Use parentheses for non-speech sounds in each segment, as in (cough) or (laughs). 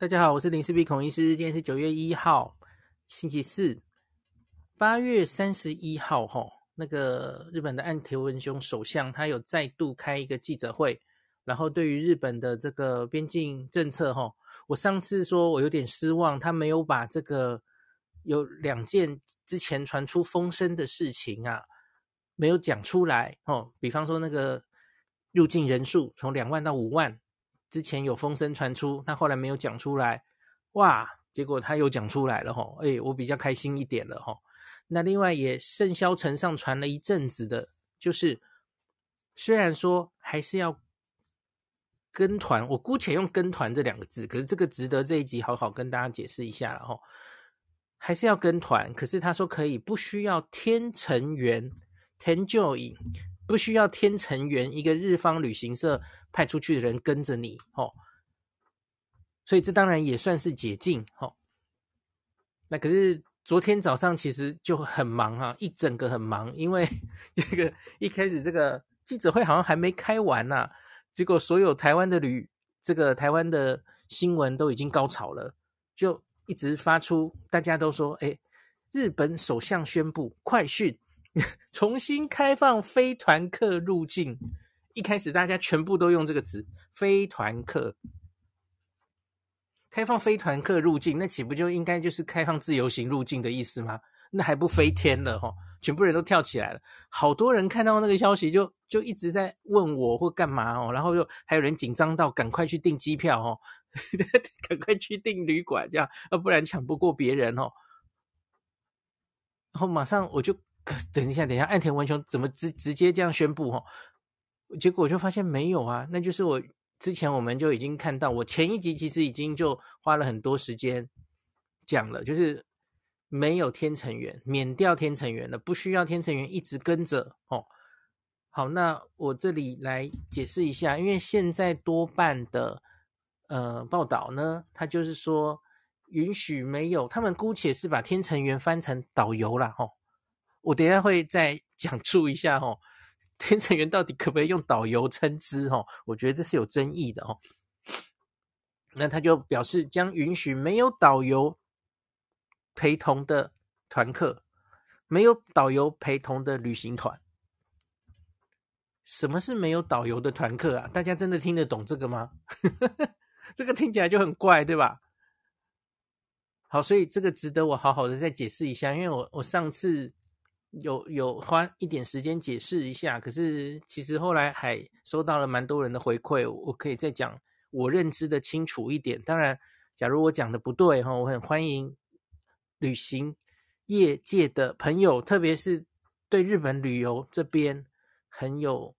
大家好，我是林氏璧孔医师。今天是九月一号，星期四。八月三十一号，吼，那个日本的岸田文雄首相，他有再度开一个记者会，然后对于日本的这个边境政策，吼，我上次说我有点失望，他没有把这个有两件之前传出风声的事情啊，没有讲出来，吼，比方说那个入境人数从两万到五万。之前有风声传出，他后来没有讲出来，哇！结果他又讲出来了吼，哎，我比较开心一点了吼。那另外也甚嚣尘上传了一阵子的，就是虽然说还是要跟团，我姑且用“跟团”这两个字，可是这个值得这一集好好跟大家解释一下了吼。还是要跟团，可是他说可以不需要天成员，天就影。不需要天成员，一个日方旅行社派出去的人跟着你，哦，所以这当然也算是解禁，哦。那可是昨天早上其实就很忙啊，一整个很忙，因为 (laughs) 这个一开始这个记者会好像还没开完呐，啊，结果所有台湾的旅这个台湾的新闻都已经高潮了，就一直发出，大家都说，哎，日本首相宣布快讯。(laughs) 重新开放非团客入境，一开始大家全部都用这个词“非团客”。开放非团客入境，那岂不就应该就是开放自由行入境的意思吗？那还不飞天了齁！全部人都跳起来了，好多人看到那个消息就就一直在问我或干嘛哦，然后又还有人紧张到赶快去订机票哦，(laughs) 赶快去订旅馆这样，要不然抢不过别人哦。然后马上我就。等一下，等一下，岸田文雄怎么直直接这样宣布？哈，结果我就发现没有啊，那就是我之前我们就已经看到，我前一集其实已经就花了很多时间讲了，就是没有天成员，免掉天成员了，不需要天成员一直跟着哦。好，那我这里来解释一下，因为现在多半的呃报道呢，它就是说允许没有，他们姑且是把天成员翻成导游了，哦。我等下会再讲述一下哦，天成员到底可不可以用导游称之哦？我觉得这是有争议的哦。那他就表示将允许没有导游陪同的团客，没有导游陪同的旅行团。什么是没有导游的团客啊？大家真的听得懂这个吗？(laughs) 这个听起来就很怪，对吧？好，所以这个值得我好好的再解释一下，因为我我上次。有有花一点时间解释一下，可是其实后来还收到了蛮多人的回馈，我可以再讲我认知的清楚一点。当然，假如我讲的不对哈，我很欢迎旅行业界的朋友，特别是对日本旅游这边很有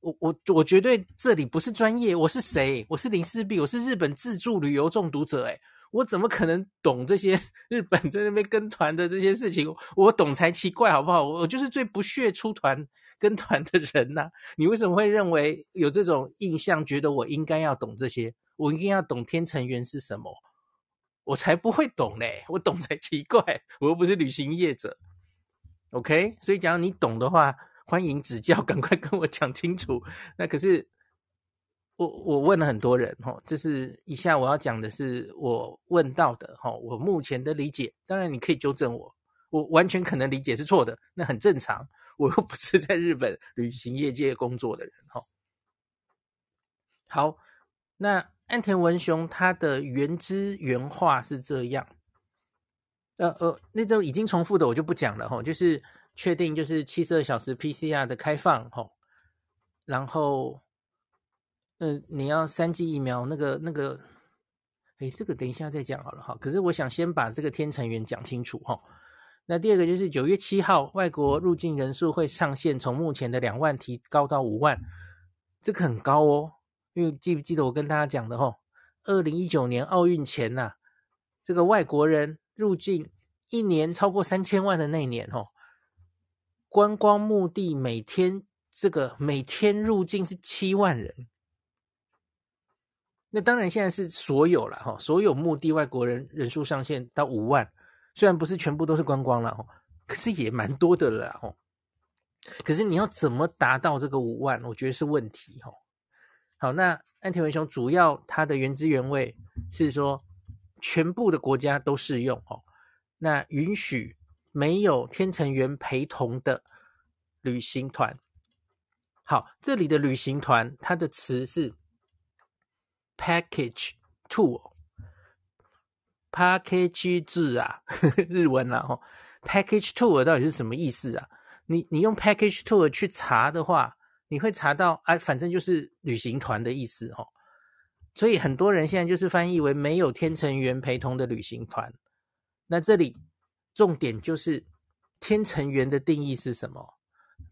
我我我绝对这里不是专业，我是谁？我是林氏璧，我是日本自助旅游中毒者诶我怎么可能懂这些 (laughs) 日本在那边跟团的这些事情？我懂才奇怪，好不好？我就是最不屑出团跟团的人呐、你为什么会认为有这种印象，觉得我应该要懂这些？我应该要懂天成员是什么？我才不会懂嘞！我懂才奇怪，我又不是旅行业者。OK，所以假如你懂的话，欢迎指教，赶快跟我讲清楚。那可是。我我问了很多人哈，这是以下我要讲的是我问到的哈，我目前的理解，当然你可以纠正我，我完全可能理解是错的，那很正常，我又不是在日本旅行业界工作的人哈。好，那岸田文雄他的原汁原话是这样，呃呃，那种已经重复的我就不讲了哈，就是确定就是七十二小时 PCR 的开放哈，然后。嗯、你要三剂疫苗，那个那个，哎，这个等一下再讲好了哈。可是我想先把这个天成员讲清楚哈。那第二个就是九月七号，外国入境人数会上限从目前的两万提高到五万，这个很高哦。因为记不记得我跟大家讲的哈，二零一九年奥运前呐、这个外国人入境一年超过三千万的那年哦，观光目的每天这个每天入境是七万人。那当然，现在是所有了哈，所有目的外国人人数上限到五万，虽然不是全部都是观光了哈，可是也蛮多的了哈。可是你要怎么达到这个五万，我觉得是问题哈。好，那安田文雄主要他的原汁原味是说，全部的国家都适用哦。那允许没有天成员陪同的旅行团。好，这里的旅行团它的词是 package tour，package 字啊，(laughs) 日文啊，哦，package tour 到底是什么意思啊？你你用 package tour 去查的话，你会查到啊，反正就是旅行团的意思哦。所以很多人现在就是翻译为没有天成员陪同的旅行团。那这里重点就是天成员的定义是什么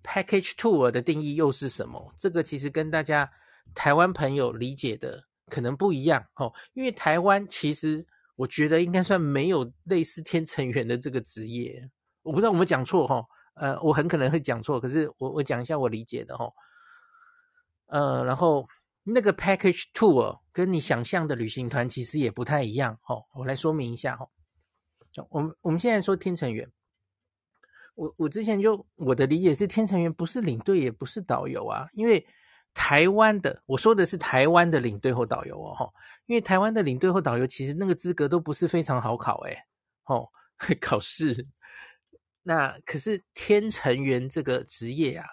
？Package tour 的定义又是什么？这个其实跟大家台湾朋友理解的可能不一样哦。因为台湾其实我觉得应该算没有类似天成员的这个职业。我不知道我们讲错哈，呃，我很可能会讲错，可是我我讲一下我理解的哈。呃，然后。那个 package tour 跟你想象的旅行团其实也不太一样哦。我来说明一下哈。我们我们现在说天成员，我我之前就我的理解是天成员不是领队也不是导游啊，因为台湾的我说的是台湾的领队或导游哦，因为台湾的领队或导游其实那个资格都不是非常好考诶，哦，(laughs) 考试。那可是天成员这个职业啊。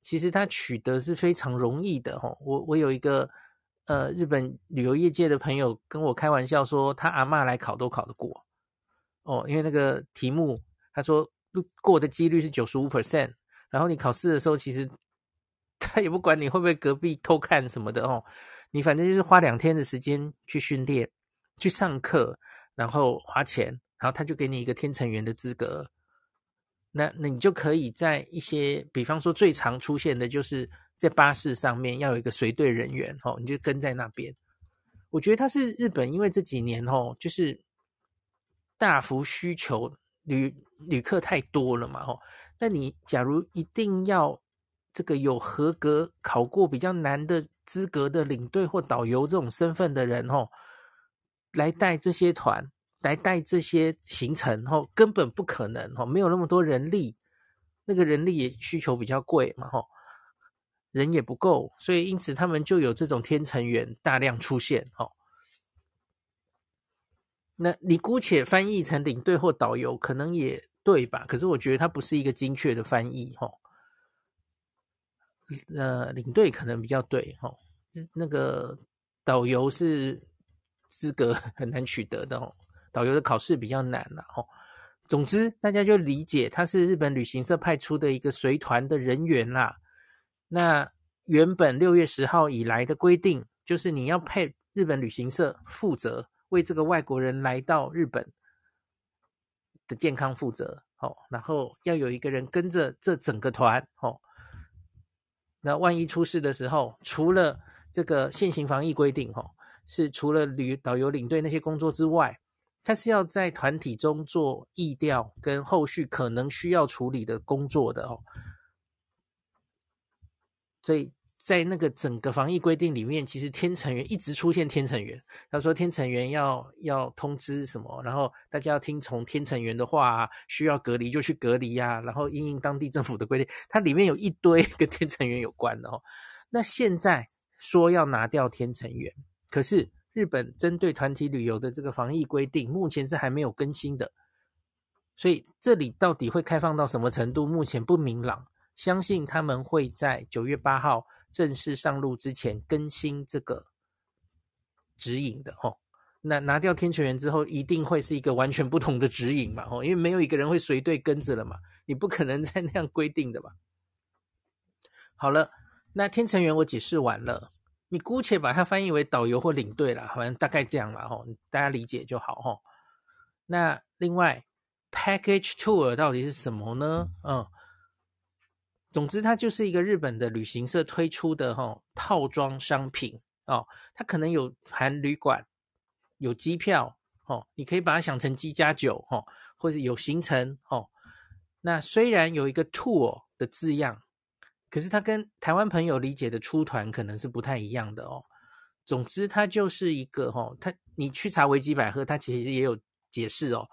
其实他取得是非常容易的哦，我我有一个呃日本旅游业界的朋友跟我开玩笑说，他阿嬷来考都考得过哦，因为那个题目他说过的几率是九十五 percent，然后你考试的时候其实他也不管你会不会隔壁偷看什么的哦，你反正就是花两天的时间去训练、去上课，然后花钱，然后他就给你一个天成员的资格。那那你就可以在一些，比方说最常出现的就是在巴士上面要有一个随队人员哦，你就跟在那边。我觉得他是日本，因为这几年哦，就是大幅需求旅旅客太多了嘛哦。那你假如一定要这个有合格考过比较难的资格的领队或导游这种身份的人哦，来带这些团。来带这些行程，吼，根本不可能，吼，没有那么多人力，那个人力也需求比较贵嘛，吼，人也不够，所以因此他们就有这种天成员大量出现，吼。那你姑且翻译成领队或导游，可能也对吧？可是我觉得它不是一个精确的翻译，吼。呃，领队可能比较对，吼，那个导游是资格 (laughs) 很难取得的，吼。导游的考试比较难了哦。总之，大家就理解他是日本旅行社派出的一个随团的人员啦。那原本六月十号以来的规定，就是你要派日本旅行社负责为这个外国人来到日本的健康负责哦。然后要有一个人跟着这整个团哦。那万一出事的时候，除了这个现行防疫规定哦，是除了旅导游领队那些工作之外。他是要在团体中做疫调跟后续可能需要处理的工作的哦，所以在那个整个防疫规定里面，其实天成员一直出现天成员。他说天成员要要通知什么，然后大家要听从天成员的话，需要隔离就去隔离呀，然后因应当地政府的规定，它里面有一堆跟天成员有关的哦。那现在说要拿掉天成员，可是。日本针对团体旅游的这个防疫规定，目前是还没有更新的，所以这里到底会开放到什么程度，目前不明朗。相信他们会在九月八号正式上路之前更新这个指引的哦。那拿掉天成员之后，一定会是一个完全不同的指引嘛？哦，因为没有一个人会随队跟着了嘛，你不可能 (laughs) 再那样规定的吧？好了，那天成员我解释完了。你姑且把它翻译为导游或领队啦，反正大概这样啦，吼，大家理解就好，吼。那另外，package tour 到底是什么呢？嗯，总之它就是一个日本的旅行社推出的吼套装商品哦，它可能有含旅馆、有机票，哦，你可以把它想成机加酒，哦，或者有行程，哦。那虽然有一个 tour 的字样。可是它跟台湾朋友理解的出团可能是不太一样的哦。总之，它就是一个哈，它你去查维基百科，它其实也有解释哦。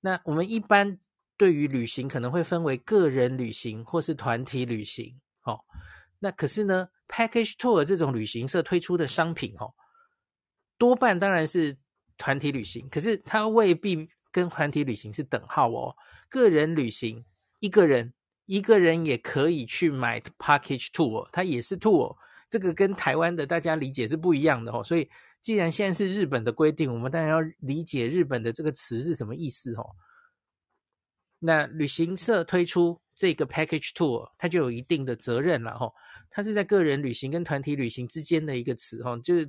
那我们一般对于旅行可能会分为个人旅行或是团体旅行哦。那可是呢，package tour 这种旅行社推出的商品哦，多半当然是团体旅行，可是它未必跟团体旅行是等号哦。个人旅行，一个人一个人也可以去买 package tour，它也是 tour，这个跟台湾的大家理解是不一样的哦。所以，既然现在是日本的规定，我们当然要理解日本的这个词是什么意思哦。那旅行社推出这个 package tour，它就有一定的责任了哈。它是在个人旅行跟团体旅行之间的一个词哈，就是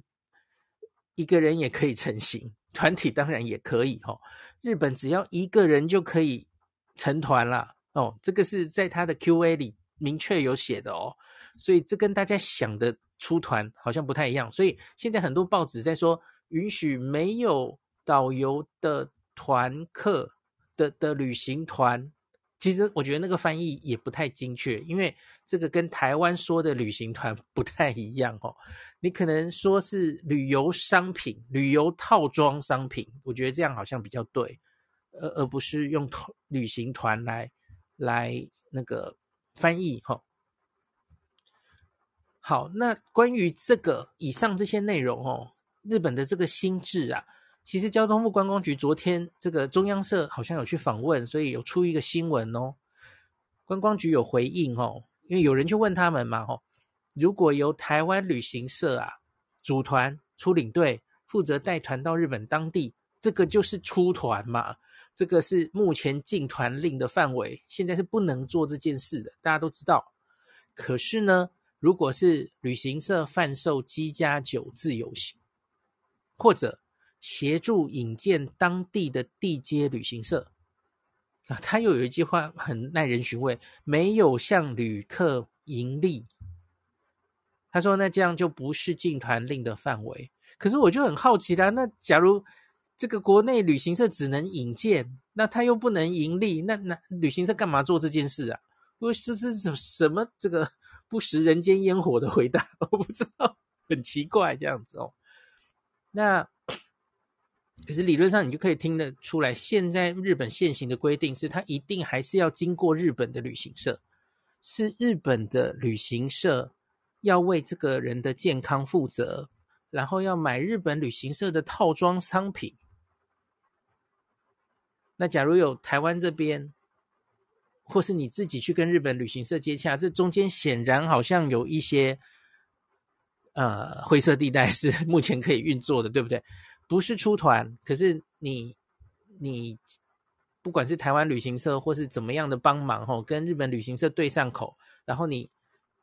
一个人也可以成行，团体当然也可以哈。日本只要一个人就可以成团了哦，这个是在它的 Q&A 里明确有写的哦。所以这跟大家想的出团好像不太一样。所以现在很多报纸在说允许没有导游的团客。的的旅行团，其实我觉得那个翻译也不太精确，因为这个跟台湾说的旅行团 (laughs) 不太一样哦。你可能说是旅游商品、旅游套装商品，我觉得这样好像比较对，而而不是用旅行团来来那个翻译哈。好，那关于这个以上这些内容哦，日本的这个心智啊。其实交通部观光局昨天这个中央社好像有去访问，所以有出一个新闻哦。观光局有回应哦，因为有人去问他们嘛，哦，如果由台湾旅行社啊组团出领队，负责带团到日本当地，这个就是出团嘛，这个是目前禁团令的范围，现在是不能做这件事的，大家都知道。可是呢，如果是旅行社贩售机加酒自由行，或者协助引荐当地的地接旅行社啊，他又有一句话很耐人寻味，没有向旅客盈利。他说：“那这样就不是禁团令的范围。”可是我就很好奇啦，那假如这个国内旅行社只能引荐，那他又不能盈利，那那旅行社干嘛做这件事啊？我这是什什么这个 (laughs) 不食人间烟火的回答？(laughs) 我不知道，很奇怪这样子哦。那。可是理论上，你就可以听得出来，现在日本现行的规定是，它一定还是要经过日本的旅行社，是日本的旅行社要为这个人的健康负责，然后要买日本旅行社的套装商品。那假如有台湾这边，或是你自己去跟日本旅行社接洽，这中间显然好像有一些呃灰色地带是目前可以运作的，对不对？不是出团，可是你你不管是台湾旅行社或是怎么样的帮忙吼，跟日本旅行社对上口，然后你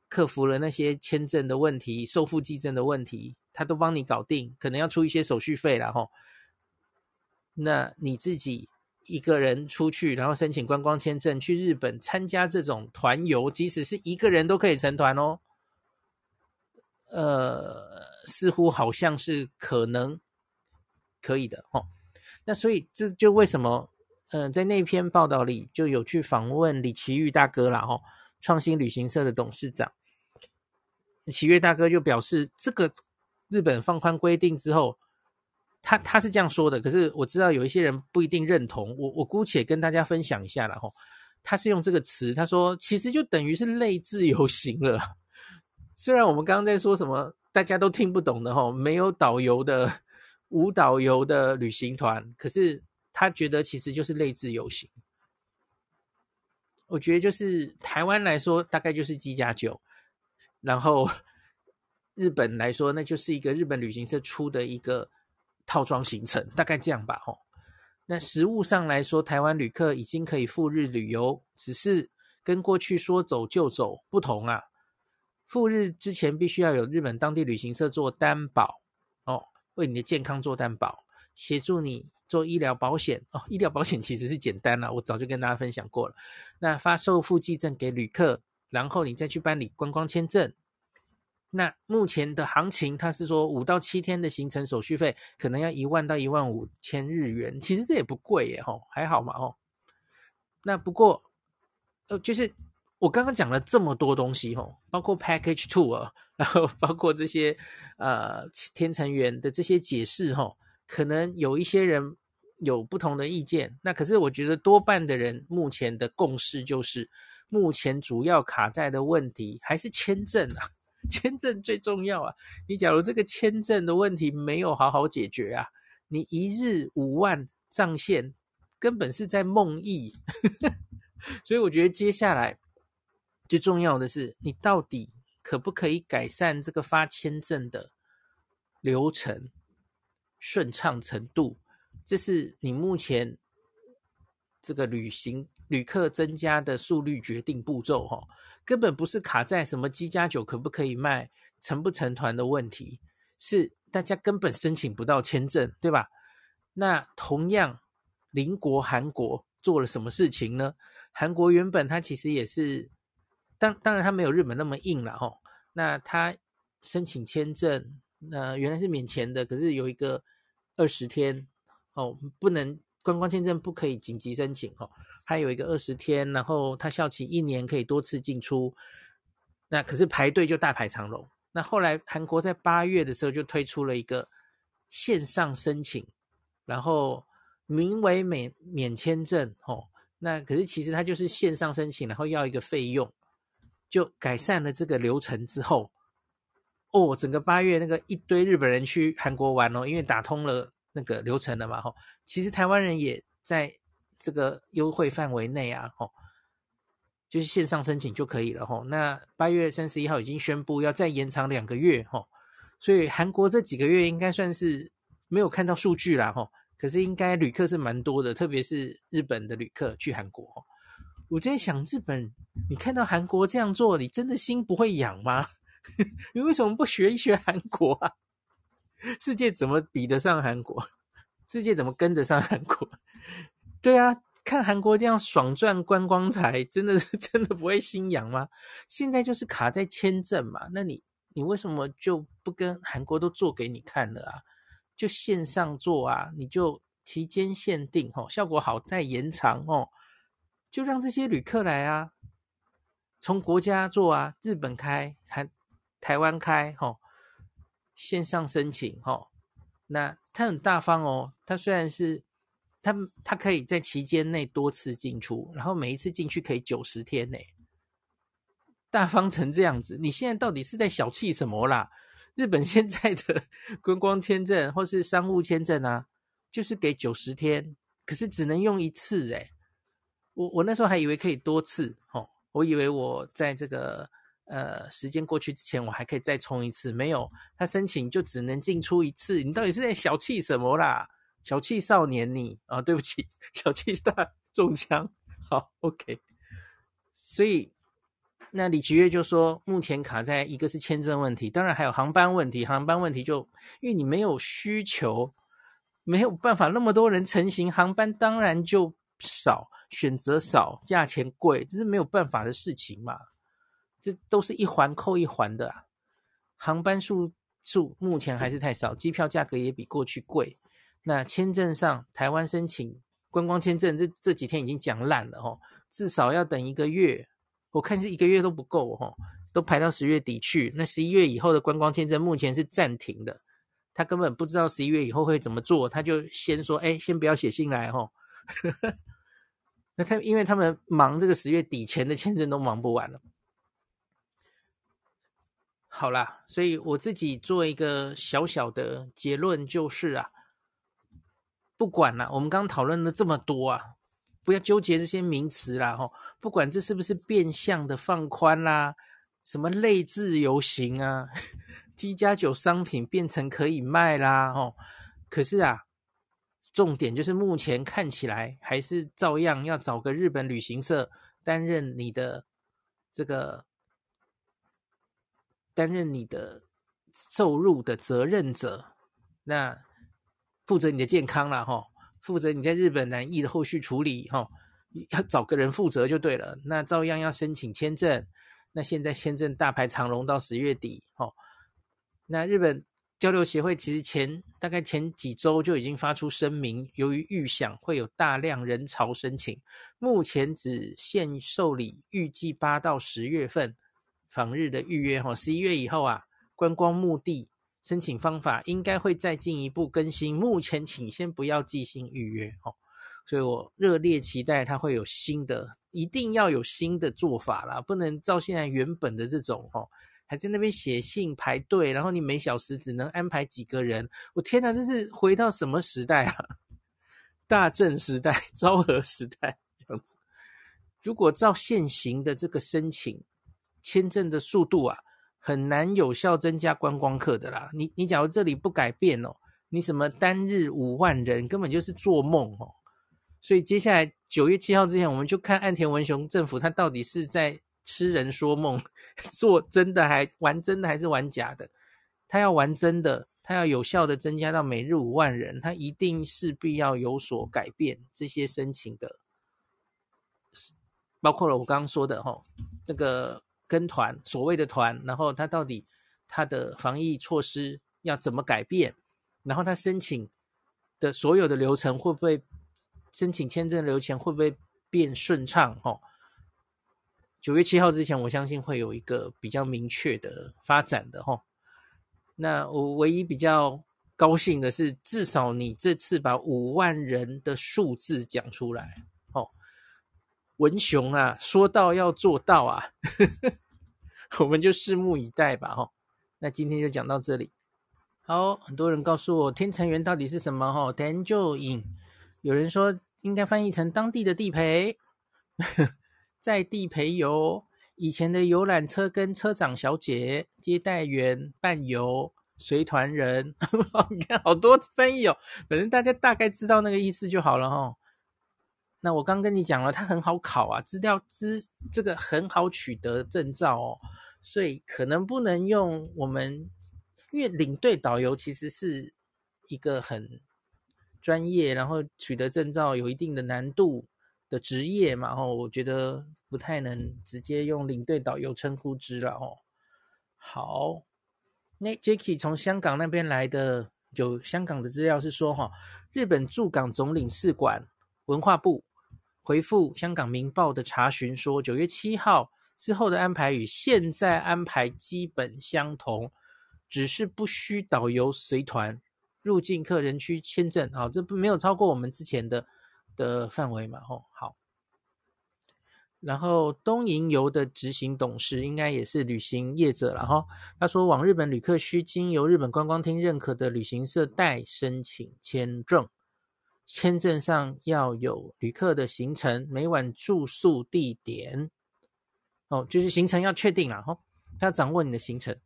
克服了那些签证的问题、收付寄证的问题，他都帮你搞定，可能要出一些手续费啦吼。那你自己一个人出去，然后申请观光签证去日本参加这种团游，即使是一个人都可以成团哦。呃，似乎好像是可能。可以的哦，那所以这就为什么，嗯、在那篇报道里就有去访问李奇玉大哥啦，哈，创新旅行社的董事长，奇玉大哥就表示，这个日本放宽规定之后，他他是这样说的，可是我知道有一些人不一定认同，我我姑且跟大家分享一下了哈，他是用这个词，他说其实就等于是类自由行了，(laughs) 虽然我们刚刚在说什么大家都听不懂的哈，没有导游的。无导游的旅行团，可是他觉得其实就是类自游行。我觉得就是台湾来说，大概就是机加酒，然后 (laughs) 日本来说，那就是一个日本旅行社出的一个套装行程，大概这样吧。吼，那实物上来说，台湾旅客已经可以赴日旅游，只是跟过去说走就走不同啊。赴日之前必须要有日本当地旅行社做担保。为你的健康做担保，协助你做医疗保险哦。医疗保险其实是简单了，我早就跟大家分享过了。那发售付寄证给旅客，然后你再去办理观光签证。那目前的行情，它是说五到七天的行程手续费可能要一万到一万五千日元，其实这也不贵耶，吼，还好嘛，吼。那不过，呃，就是。我刚刚讲了这么多东西，吼，包括 package Two，(laughs) 然后包括这些呃天成员的这些解释，吼，可能有一些人有不同的意见。那可是我觉得多半的人目前的共识就是，目前主要卡在的问题还是签证啊，(laughs) 签证最重要啊。你假如这个签证的问题没有好好解决啊，你一日五万上限，根本是在梦呓。(laughs) 所以我觉得接下来最重要的是，你到底可不可以改善这个发签证的流程顺畅程度？这是你目前这个旅行旅客增加的速率决定步骤，哈，根本不是卡在什么机加酒可不可以卖、成不成团的问题，是大家根本申请不到签证，对吧？那同样，邻国韩国做了什么事情呢？韩国原本它其实也是，当当然它没有日本那么硬了，哈。那它申请签证，那原来是免签的，可是有一个二十天。哦，不能观光签证不可以紧急申请哦，还有一个二十天，然后他效期一年，可以多次进出。那可是排队就大排长龙。那后来韩国在八月的时候就推出了一个线上申请，然后名为免免签证哦。那可是其实它就是线上申请，然后要一个费用，就改善了这个流程之后，哦，整个八月那个一堆日本人去韩国玩哦，因为打通了。那个流程了嘛？吼，其实台湾人也在这个优惠范围内啊，吼，就是线上申请就可以了，吼。那八月三十一号已经宣布要再延长两个月，吼，所以韩国这几个月应该算是没有看到数据啦，吼。可是应该旅客是蛮多的，特别是日本的旅客去韩国。我在想，日本，你看到韩国这样做，你真的心不会痒吗？(laughs) 你为什么不学一学韩国啊？世界怎么比得上韩国？世界怎么跟得上韩国？对啊，看韩国这样爽赚观光财，真的是 (laughs) 真的不会心痒吗？现在就是卡在签证嘛，那你你为什么就不跟韩国都做给你看了啊？就线上做啊，你就期间限定哦，效果好再延长哦，就让这些旅客来啊，从国家做啊，日本开，台台湾开，哦。线上申请，哦，那他很大方哦。他虽然是他，他可以在期间内多次进出，然后每一次进去可以九十天呢。大方成这样子，你现在到底是在小气什么啦？日本现在的 (laughs) 观光签证或是商务签证啊，就是给九十天，可是只能用一次诶。我我那时候还以为可以多次，哦，我以为我在这个。呃，时间过去之前，我还可以再充一次。没有，他申请就只能进出一次。你到底是在小气什么啦？小气少年你啊，对不起，(laughs) 小气大中枪。好，OK。所以那李奇岳就说，目前卡在一个是签证问题，当然还有航班问题。航班问题就因为你没有需求，没有办法那么多人成行，航班当然就少，选择少，价钱贵，这是没有办法的事情嘛。这都是一环扣一环的啊，航班数数目前还是太少，机票价格也比过去贵。那签证上，台湾申请观光签证这这几天已经讲烂了哦，至少要等一个月，我看是一个月都不够哦，都排到十月底去。那十一月以后的观光签证目前是暂停的，他根本不知道十一月以后会怎么做，他就先说，哎，先不要写信来哦。那他因为他们忙这个十月底前的签证都忙不完了。好啦，所以我自己做一个小小的结论就是啊，不管啦，我们刚讨论了这么多啊，不要纠结这些名词啦，吼，不管这是不是变相的放宽啦，什么类自由行啊，机加九商品变成可以卖啦，吼，可是啊，重点就是目前看起来还是照样要找个日本旅行社担任你的这个。担任你的收入的责任者，那负责你的健康了哈，负责你在日本染疫的后续处理哈，要找个人负责就对了。那照样要申请签证，那现在签证大排长龙到十月底哈。那日本交流协会其实前大概前几周就已经发出声明，由于预想会有大量人潮申请，目前只限受理预计八到十月份。访日的预约哈，十一月以后啊，观光目的申请方法应该会再进一步更新。目前请先不要即兴预约哦，所以我热烈期待它会有新的，一定要有新的做法啦，不能照现在原本的这种哦，还在那边写信排队，然后你每小时只能安排几个人。我天哪，这是回到什么时代啊？(laughs) 大正时代、(laughs) 昭和时代这样子。如果照现行的这个申请签证的速度啊，很难有效增加观光客的啦。你你假如这里不改变哦，你什么单日五万人根本就是做梦哦。所以接下来九月七号之前，我们就看岸田文雄政府他到底是在痴人说梦，(laughs) 做真的还玩真的还是玩假的？他要玩真的，他要有效的增加到每日五万人，他一定势必要有所改变这些申请的，包括了我刚刚说的哈，这个跟团所谓的团，然后他到底他的防疫措施要怎么改变，然后他申请的所有的流程会不会？申请签证的流程会不会变顺畅？哦，九月七号之前，我相信会有一个比较明确的发展的哈。那我唯一比较高兴的是，至少你这次把五万人的数字讲出来，哦，文雄啊，说到要做到啊，(laughs) 我们就拭目以待吧，哈。那今天就讲到这里。好，很多人告诉我天成园到底是什么？哈，天就影，有人说。应该翻译成当地的地陪，在地陪游，以前的游览车跟车长小姐、接待员、伴游、随团人，(laughs) 你看好多翻译哦。反正大家大概知道那个意思就好了哈。那我刚跟你讲了，它很好考啊，资料资这个很好取得证照哦，所以可能不能用我们，因为领队导游其实是一个很。专业，然后取得证照有一定的难度的职业嘛，吼，我觉得不太能直接用领队导游称呼之了，哦。好，那 Jacky 从香港那边来的，有香港的资料是说，哈，日本驻港总领事馆文化部回复香港明报的查询说，九月七号之后的安排与现在安排基本相同，只是不需导游随团。入境客人区签证，好，这不没有超过我们之前的的范围嘛？吼，好。然后东瀛游的执行董事应该也是旅行业者了哈。他说，往日本旅客需经由日本观光厅认可的旅行社代申请签证，签证上要有旅客的行程、每晚住宿地点，哦，就是行程要确定了哈。他掌握你的行程，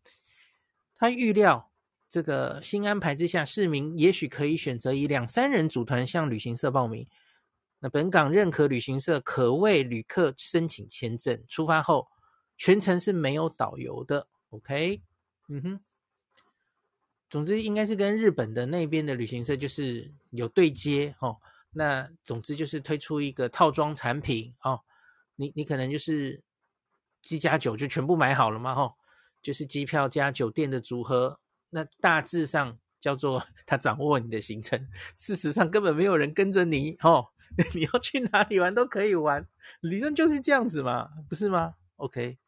他预料。这个新安排之下，市民也许可以选择以两三人组团向旅行社报名。那本港认可旅行社可为旅客申请签证，出发后全程是没有导游的。OK，嗯哼。总之应该是跟日本的那边的旅行社就是有对接哦。那总之就是推出一个套装产品哦。你你可能就是机加酒就全部买好了嘛？吼，就是机票加酒店的组合。那大致上叫做 (laughs) 他掌握你的行程，事实上根本没有人跟着你哦，(laughs) 你要去哪里玩都可以玩，理论就是这样子嘛，不是吗？OK，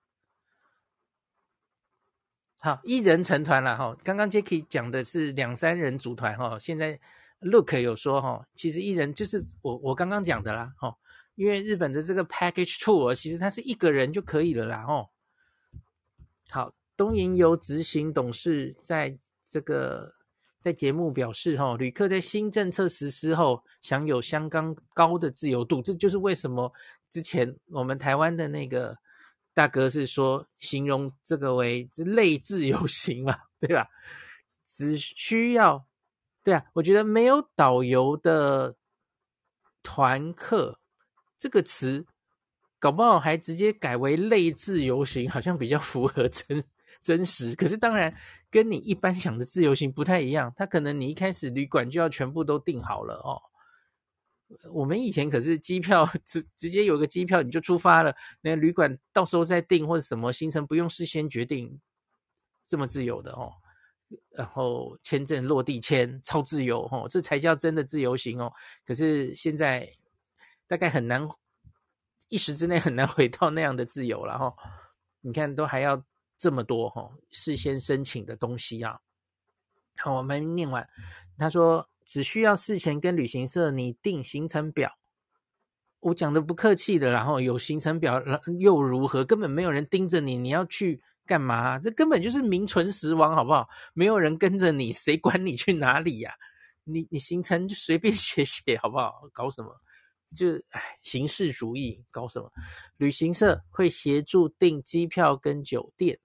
好，一人成团了哈。刚刚 Jacky 讲的是两三人组团哈，现在 Look 有说哈，其实一人就是我我刚刚讲的啦哈，因为日本的这个 Package Tour 其实它是一个人就可以了啦哦。好。东瀛游执行董事在这个在节目表示，哈，旅客在新政策实施后享有相当高的自由度，这就是为什么之前我们台湾的那个大哥是说形容这个为类自由行嘛，对吧？只需要，对啊，我觉得没有导游的团客这个词，搞不好还直接改为类自由行，好像比较符合 (laughs) 真。真实，可是当然跟你一般想的自由行不太一样。他可能你一开始旅馆就要全部都订好了哦。我们以前可是机票直直接有个机票你就出发了，那旅馆到时候再订或者什么行程不用事先决定，这么自由的哦。然后签证落地签超自由哦，这才叫真的自由行哦。可是现在大概很难一时之内很难回到那样的自由了哈。你看都还要。这么多哈，事先申请的东西啊，好，我们念完。他说只需要事前跟旅行社拟定行程表。我讲的不客气的，然后有行程表又如何？根本没有人盯着你，你要去干嘛？这根本就是名存实亡，好不好？没有人跟着你，谁管你去哪里呀？你你行程就随便写写，好不好？搞什么？就哎，形式主义，搞什么？旅行社会协助订机票跟酒店。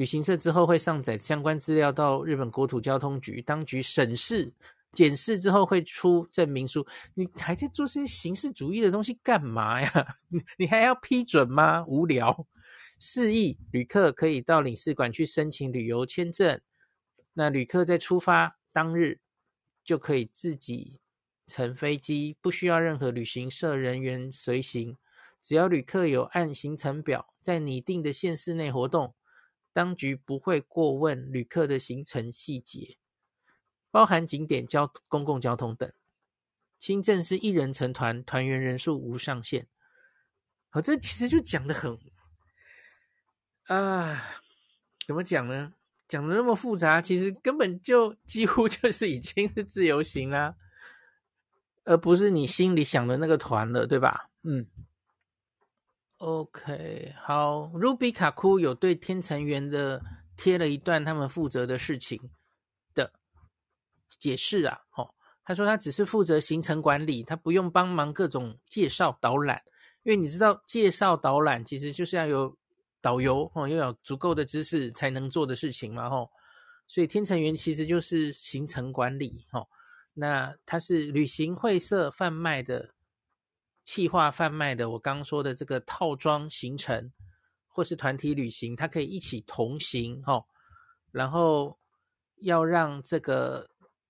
旅行社之后会上载相关资料到日本国土交通局，当局审视、检视之后会出证明书。你还在做些形式主义的东西干嘛呀？(laughs) 你你还要批准吗？无聊。示意旅客可以到领事馆去申请旅游签证。那旅客在出发当日就可以自己乘飞机，不需要任何旅行社人员随行。只要旅客有按行程表在拟定的县市内活动。当局不会过问旅客的行程细节，包含景点、交公共交通等。新政是一人成团，团员人数无上限。好，这其实就讲得很啊，怎么讲呢？讲得那么复杂，其实根本就几乎就是已经是自由行啦，而不是你心里想的那个团了，对吧？嗯。OK，好，Ruby 卡库有对天成员的贴了一段他们负责的事情的解释啊，哦，他说他只是负责行程管理，他不用帮忙各种介绍导览，因为你知道介绍导览其实就是要有导游哦，要有足够的知识才能做的事情嘛，吼，所以天成员其实就是行程管理，吼，那他是旅行会社贩卖的。企划贩卖的，我刚刚说的这个套装行程，或是团体旅行，它可以一起同行哈。然后要让这个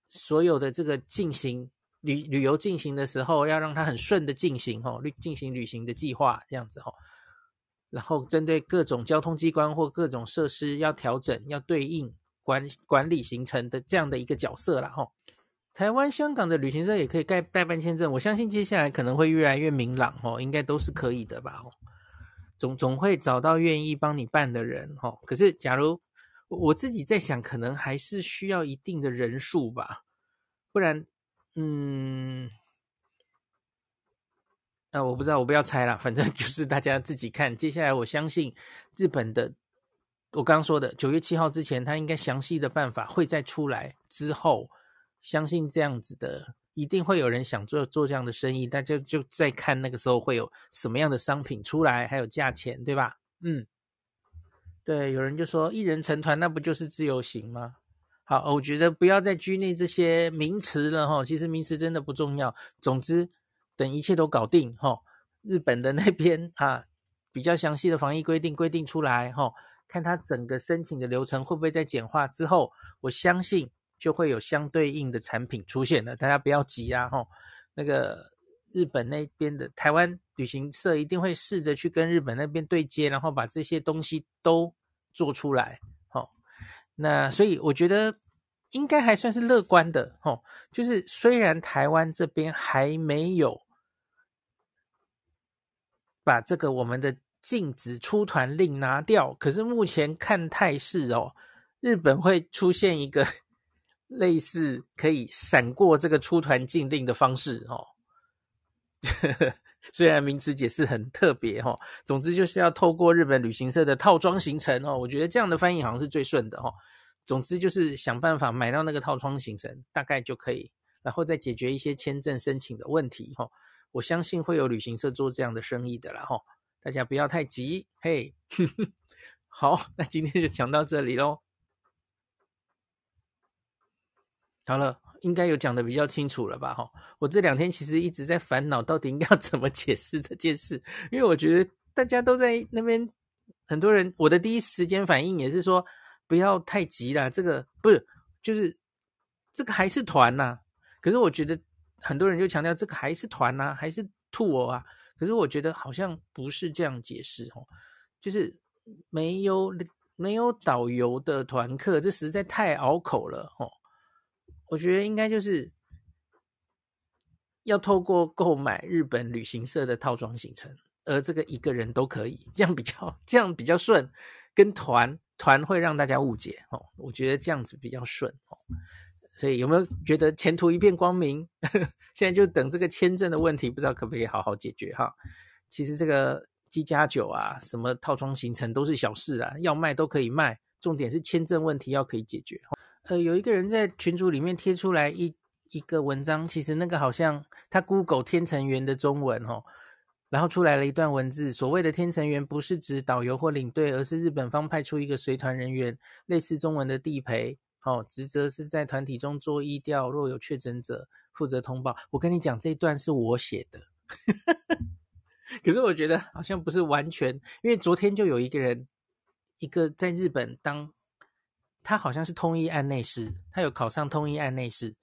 所有的这个进行旅旅游进行的时候，要让它很顺的进行哈，旅进行旅行的计划这样子哈。然后针对各种交通机关或各种设施要调整，要对应管管理行程的这样的一个角色了哈。台湾、香港的旅行社也可以代代办签证，我相信接下来可能会越来越明朗哦，应该都是可以的吧？总总会找到愿意帮你办的人哦。可是，假如我自己在想，可能还是需要一定的人数吧，不然，嗯，啊我不知道，我不要猜了，反正就是大家自己看。接下来，我相信日本的，我刚刚说的九月七号之前，他应该详细的办法会再出来之后。相信这样子的，一定会有人想做做这样的生意，大家就在看那个时候会有什么样的商品出来，还有价钱，对吧？嗯，对，有人就说一人成团，那不就是自由行吗？好，我觉得不要再拘泥这些名词了哈，其实名词真的不重要。总之，等一切都搞定哈，日本的那边啊，比较详细的防疫规定规定出来哈，看他整个申请的流程会不会再简化之后，我相信。就会有相对应的产品出现了，大家不要急啊！吼，那个日本那边的台湾旅行社一定会试着去跟日本那边对接，然后把这些东西都做出来。吼，那所以我觉得应该还算是乐观的。吼，就是虽然台湾这边还没有把这个我们的禁止出团令拿掉，可是目前看态势哦，日本会出现一个。类似可以闪过这个出团禁令的方式哦，(laughs) 虽然名词解释很特别哈，总之就是要透过日本旅行社的套装行程哦，我觉得这样的翻译好像是最顺的哈。总之就是想办法买到那个套装行程，大概就可以，然后再解决一些签证申请的问题哈。我相信会有旅行社做这样的生意的啦哈，大家不要太急嘿。(laughs) 好，那今天就讲到这里喽。好了，应该有讲的比较清楚了吧？哈，我这两天其实一直在烦恼，到底应该要 (laughs) 怎么解释这件事，因为我觉得大家都在那边，很多人，我的第一时间反应也是说，不要太急啦，这个不是，就是这个还是团呐。可是我觉得很多人就强调这个还是团呐，还是 tour 啊。可是我觉得好像不是这样解释哦，就是没有没有导游的团客，这实在太拗口了哦。我觉得应该就是要透过购买日本旅行社的套装行程，而这个一个人都可以，这样比较这样比较顺，跟团团会让大家误解哦。我觉得这样子比较顺哦，所以有没有觉得前途一片光明？(laughs) 现在就等这个签证的问题，不知道可不可以好好解决哈。其实这个机加酒啊，什么套装行程都是小事啊，要卖都可以卖，重点是签证问题要可以解决。呃，有一个人在群组里面贴出来一一个文章，其实那个好像他 Google 天成员的中文哦，然后出来了一段文字，所谓的天成员不是指导游或领队，而是日本方派出一个随团人员，类似中文的地陪，哦，职责是在团体中做疫调，若有确诊者负责通报。我跟你讲，这一段是我写的。(laughs) 可是我觉得好像不是完全，因为昨天就有一个人，一个在日本当，他好像是通译案内事，他有考上通译案内事，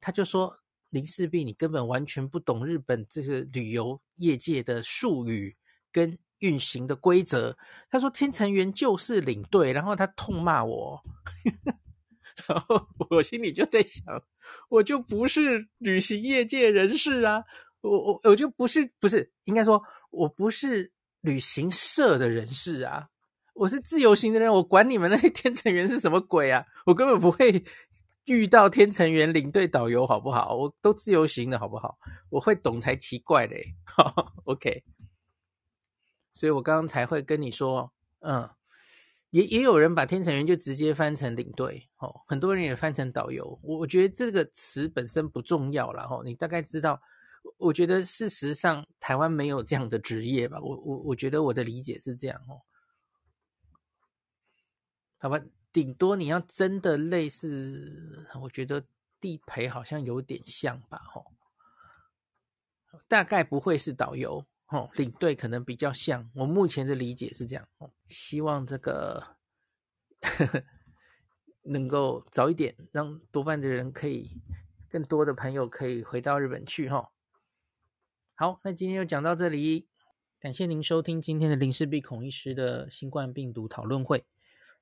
他就说林氏璧，你根本完全不懂日本这个旅游业界的术语跟运行的规则。他说天成员就是领队，然后他痛骂我，(laughs) 然后我心里就在想，我就不是旅行业界人士啊。我我我就不是不是，应该说我不是旅行社的人士啊，我是自由行的人，我管你们那些天成员是什么鬼啊？我根本不会 (laughs) 遇到天成员领队导游，好不好？我都自由行的好不好？我会懂才奇怪嘞。好，(laughs) OK，所以我刚刚才会跟你说，嗯，也也有人把天成员就直接翻成领队，哦，很多人也翻成导游。我我觉得这个词本身不重要了，哦，你大概知道。我觉得事实上台湾没有这样的职业吧，我我我觉得我的理解是这样哦，好吧，顶多你要真的类似，我觉得地陪好像有点像吧，吼，大概不会是导游，吼，领队可能比较像，我目前的理解是这样，哦，希望这个呵呵 (laughs) 能够早一点让多半的人可以，更多的朋友可以回到日本去，吼。好，那今天就讲到这里。感谢您收听今天的林氏璧孔医师的新冠病毒讨论会。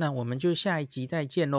那我们就下一集再见喽。